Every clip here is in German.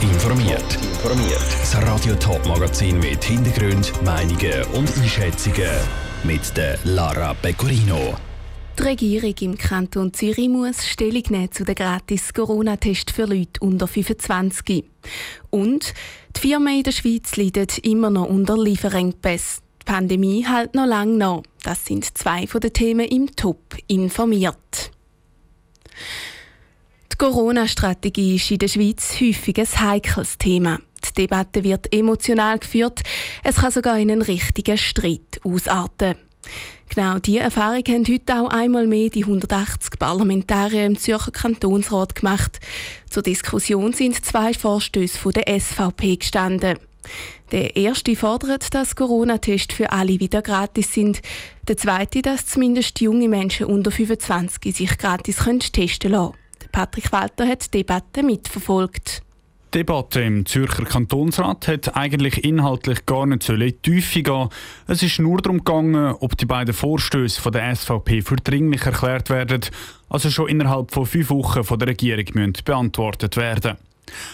Informiert. Informiert. Das Radio Top Magazin mit Hintergrund, Meinungen und Einschätzungen mit der Lara Pecorino. Die Regierung im Kanton Zürich muss Stellung nehmen zu den gratis Corona-Test für Leute unter 25. Und die Firmen in der Schweiz leiden immer noch unter Lieferengpässen. Die Pandemie hält noch lange nach. Das sind zwei von den Themen im Top informiert. Corona-Strategie ist in der Schweiz häufig ein heikles Thema. Die Debatte wird emotional geführt. Es kann sogar in einen richtigen Streit ausarten. Genau diese Erfahrung haben heute auch einmal mehr die 180 Parlamentarier im Zürcher Kantonsrat gemacht. Zur Diskussion sind zwei Vorstöße von der SVP gestanden. Der erste fordert, dass Corona-Tests für alle wieder gratis sind. Der zweite, dass zumindest junge Menschen unter 25 sich gratis testen lassen können. Patrick Walter hat die Debatte mitverfolgt. Die Debatte im Zürcher Kantonsrat hat eigentlich inhaltlich gar nicht so in die Tiefe gehen. Es ist nur darum gegangen, ob die beiden Vorstöße von der SVP für dringlich erklärt werden, also schon innerhalb von fünf Wochen von der Regierung müssen beantwortet werden.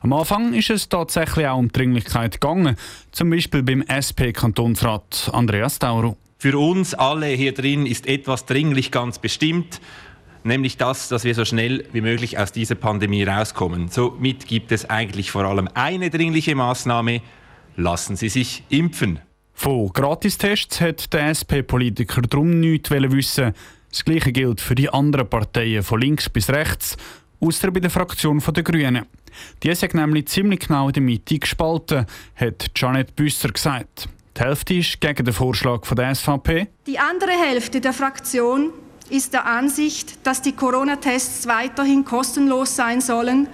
Am Anfang ist es tatsächlich auch um Dringlichkeit gegangen, zum Beispiel beim SP-Kantonsrat Andreas Tauro. Für uns alle hier drin ist etwas dringlich ganz bestimmt nämlich das, dass wir so schnell wie möglich aus dieser Pandemie rauskommen. Somit gibt es eigentlich vor allem eine dringliche Maßnahme. Lassen Sie sich impfen. Von Gratistests hat der SP-Politiker darum nichts wissen. Das Gleiche gilt für die anderen Parteien von links bis rechts, außer bei der Fraktion der Grünen. Die ist nämlich ziemlich genau in der Mitte gespalten, hat Janet Büsser gesagt. Die Hälfte ist gegen den Vorschlag der SVP. Die andere Hälfte der Fraktion ist der Ansicht, dass die Corona-Tests weiterhin kostenlos sein sollen,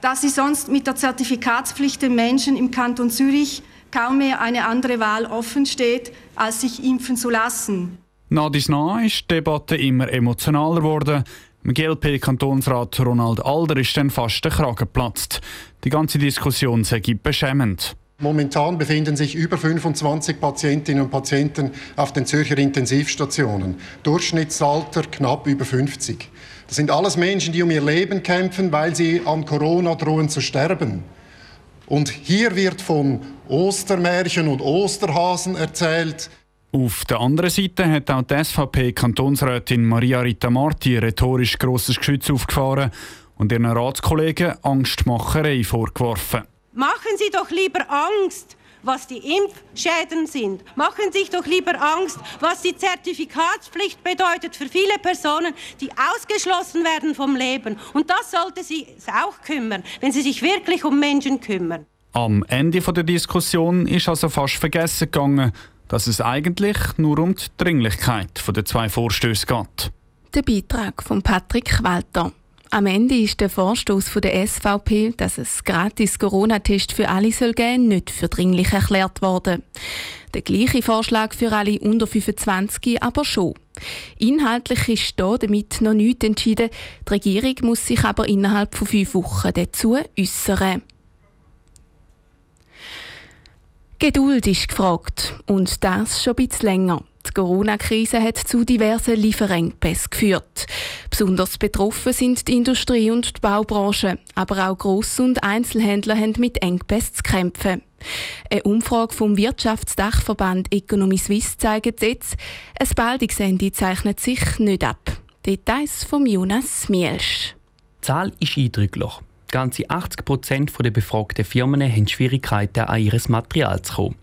da sie sonst mit der Zertifikatspflicht den Menschen im Kanton Zürich kaum mehr eine andere Wahl offen steht, als sich impfen zu lassen. Nach dies nach ist die Debatte immer emotionaler geworden. Im GLP-Kantonsrat Ronald Alder ist dann fast der Kragen geplatzt. Die ganze Diskussion sei beschämend. Momentan befinden sich über 25 Patientinnen und Patienten auf den Zürcher Intensivstationen. Durchschnittsalter knapp über 50. Das sind alles Menschen, die um ihr Leben kämpfen, weil sie an Corona drohen zu sterben. Und hier wird von Ostermärchen und Osterhasen erzählt. Auf der anderen Seite hat auch die SVP-Kantonsrätin Maria Rita Marti rhetorisch grosses Geschütz aufgefahren und ihren Ratskollegen Angstmacherei vorgeworfen. Machen Sie doch lieber Angst, was die Impfschäden sind. Machen Sie sich doch lieber Angst, was die Zertifikatspflicht bedeutet für viele Personen, die ausgeschlossen werden vom Leben. Und das sollte Sie auch kümmern, wenn Sie sich wirklich um Menschen kümmern. Am Ende der Diskussion ist also fast vergessen gegangen, dass es eigentlich nur um die Dringlichkeit der zwei Vorstöße geht. Der Beitrag von Patrick Walter. Am Ende ist der Vorstoß der SVP, dass es gratis Corona-Test für alle soll geben, nicht für dringlich erklärt worden. Der gleiche Vorschlag für alle unter 25 aber schon. Inhaltlich ist hier damit noch nichts entschieden. Die Regierung muss sich aber innerhalb von fünf Wochen dazu äußern. Geduld ist gefragt und das schon ein bisschen länger. Die Corona-Krise hat zu diversen Lieferengpässen geführt. Besonders betroffen sind die Industrie und die Baubranche, aber auch Gross- und Einzelhändler haben mit Engpässen zu kämpfen. Eine Umfrage vom Wirtschaftsdachverband Economy Suisse zeigt jetzt, ein baldiges Ende zeichnet sich nicht ab. Details von Jonas Mielsch. Die Zahl ist eindrücklich. Ganze 80 Prozent der befragten Firmen haben Schwierigkeiten, an ihr Material zu kommen.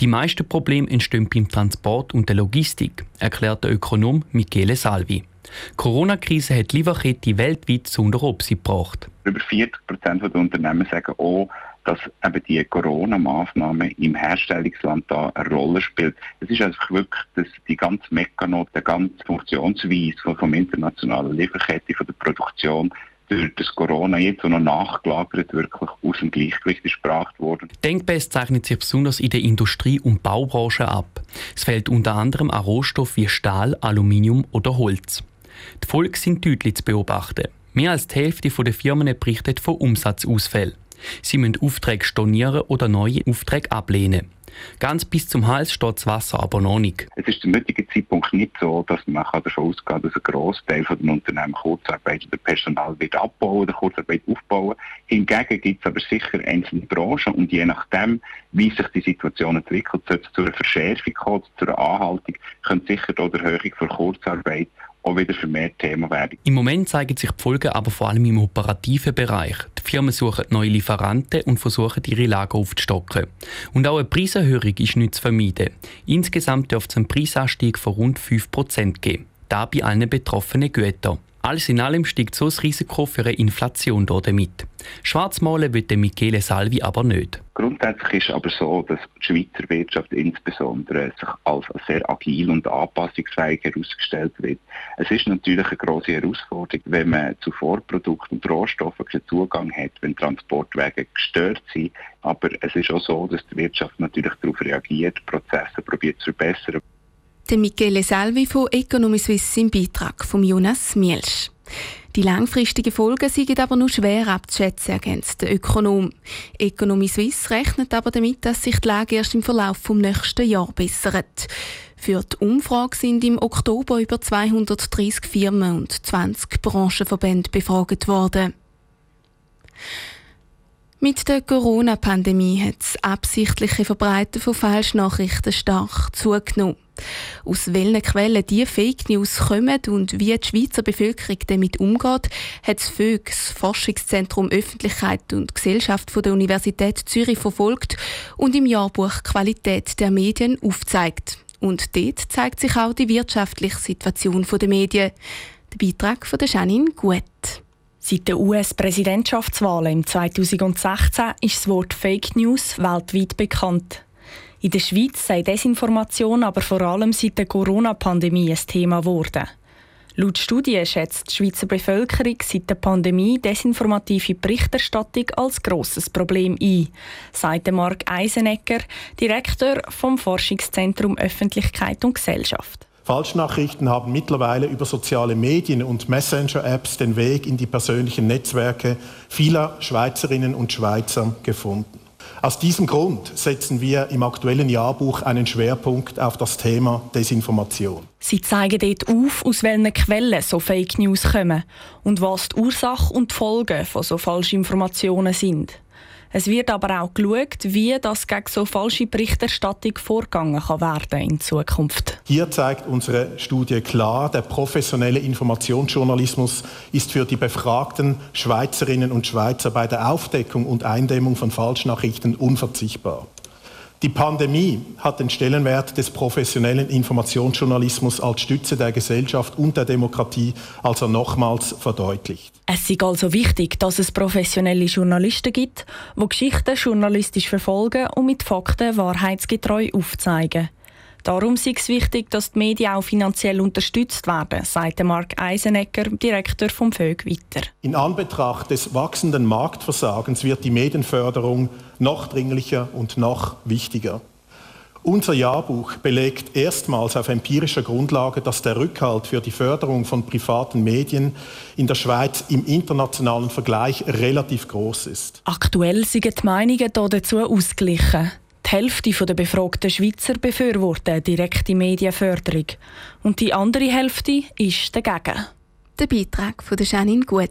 Die meisten Probleme entstehen beim Transport und der Logistik, erklärt der Ökonom Michele Salvi. Die Corona-Krise hat die Lieferkette weltweit zu unter Obsi gebracht. Über 40 Prozent der Unternehmen sagen auch, dass eben die Corona-Maßnahmen im Herstellungsland da eine Rolle spielt. Es ist einfach wirklich dass die ganze Mechanismus, die ganze Funktionsweise vom internationalen Lieferkette, von der Produktion durch das Corona jetzt noch nachgelagert wirklich aus dem Gleichgewicht ist worden. Denkbest zeichnet sich besonders in der Industrie- und Baubranche ab. Es fehlt unter anderem an Rohstoffen wie Stahl, Aluminium oder Holz. Die Folgen sind deutlich zu beobachten. Mehr als die Hälfte der Firmen berichtet von Umsatzausfällen. Sie müssen Aufträge stornieren oder neue Aufträge ablehnen. Ganz bis zum Hals steht das Wasser aber noch nicht. Es ist zum heutigen Zeitpunkt nicht so, dass man davon ausgehen kann, dass ein Großteil den Unternehmen Kurzarbeit oder Personal wird abbauen oder Kurzarbeit aufbauen. Hingegen gibt es aber sicher einzelne Branchen und je nachdem, wie sich die Situation entwickelt, sollte es zu einer Verschärfung kommen, zu einer Anhaltung, könnte sicher der Erhöhung von Kurzarbeit auch wieder vermehrt Thema werden. Im Moment zeigen sich die Folgen aber vor allem im operativen Bereich. Die Firmen suchen neue Lieferanten und versuchen, ihre Lager aufzustocken. Und auch eine Preiserhöhung ist nicht zu vermeiden. Insgesamt dürfte es einen Preisanstieg von rund 5% geben. Da bei allen betroffenen Gütern. Alles in allem steigt so das Risiko für eine Inflation damit. Schwarzmalen will Michele Salvi aber nicht. Grundsätzlich ist aber so, dass die Schweizer Wirtschaft insbesondere sich als sehr agil und anpassungsfähig herausgestellt wird. Es ist natürlich eine große Herausforderung, wenn man zu Vorprodukten und Rohstoffen keinen Zugang hat, wenn Transportwege gestört sind. Aber es ist auch so, dass die Wirtschaft natürlich darauf reagiert, Prozesse probiert zu verbessern. Der Michele Salvi von Economy Suisse im Beitrag von Jonas Mielsch. Die langfristigen Folgen sind aber nur schwer abzuschätzen, ergänzt der Ökonom. Economy Suisse rechnet aber damit, dass sich die Lage erst im Verlauf des nächsten Jahres bessert. Für die Umfrage sind im Oktober über 230 Firmen und 20 Branchenverbände befragt worden. Mit der Corona-Pandemie hat das absichtliche Verbreiten von Falschnachrichten stark zugenommen. Aus welchen Quellen die Fake News kommen und wie die Schweizer Bevölkerung damit umgeht, hat das FÖG, Forschungszentrum Öffentlichkeit und Gesellschaft von der Universität Zürich verfolgt und im Jahrbuch Qualität der Medien aufzeigt. Und dort zeigt sich auch die wirtschaftliche Situation der Medien. Der Beitrag von der Janine Gut. Seit den US-Präsidentschaftswahlen im 2016 ist das Wort Fake News weltweit bekannt. In der Schweiz sei Desinformation aber vor allem seit der Corona-Pandemie ein Thema geworden. Laut Studien schätzt die Schweizer Bevölkerung seit der Pandemie desinformative Berichterstattung als grosses Problem ein, sagt Mark Eisenegger, Direktor vom Forschungszentrum Öffentlichkeit und Gesellschaft. Falschnachrichten haben mittlerweile über soziale Medien und Messenger-Apps den Weg in die persönlichen Netzwerke vieler Schweizerinnen und Schweizer gefunden. Aus diesem Grund setzen wir im aktuellen Jahrbuch einen Schwerpunkt auf das Thema Desinformation. Sie zeigen dort auf, aus welchen Quellen so Fake News kommen und was die Ursache und die Folgen von so falschen Informationen sind. Es wird aber auch geschaut, wie das gegen so falsche Berichterstattung vorgegangen kann werden in Zukunft. Hier zeigt unsere Studie klar, der professionelle Informationsjournalismus ist für die befragten Schweizerinnen und Schweizer bei der Aufdeckung und Eindämmung von Falschnachrichten unverzichtbar. Die Pandemie hat den Stellenwert des professionellen Informationsjournalismus als Stütze der Gesellschaft und der Demokratie also nochmals verdeutlicht. Es ist also wichtig, dass es professionelle Journalisten gibt, die Geschichten journalistisch verfolgen und mit Fakten wahrheitsgetreu aufzeigen. Darum ist es wichtig, dass die Medien auch finanziell unterstützt werden, sagt Mark Eisenegger, Direktor vom VÖG, weiter. In Anbetracht des wachsenden Marktversagens wird die Medienförderung noch dringlicher und noch wichtiger. Unser Jahrbuch belegt erstmals auf empirischer Grundlage, dass der Rückhalt für die Förderung von privaten Medien in der Schweiz im internationalen Vergleich relativ groß ist. Aktuell sind die Meinungen dazu ausgeglichen. Die Hälfte der befragten Schweizer befürworten direkte Medienförderung und die andere Hälfte ist dagegen. Der Beitrag von Janine Gut.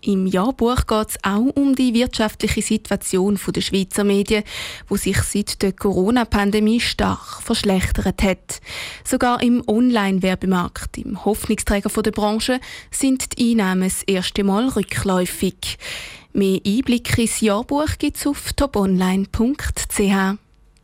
Im Jahrbuch geht es auch um die wirtschaftliche Situation der Schweizer Medien, wo sich seit der Corona-Pandemie stark verschlechtert hat. Sogar im Online-Werbemarkt, im Hoffnungsträger der Branche, sind die Einnahmen das erste Mal rückläufig. Mehr Einblicke ins Jahrbuch gibt es auf toponline.ch.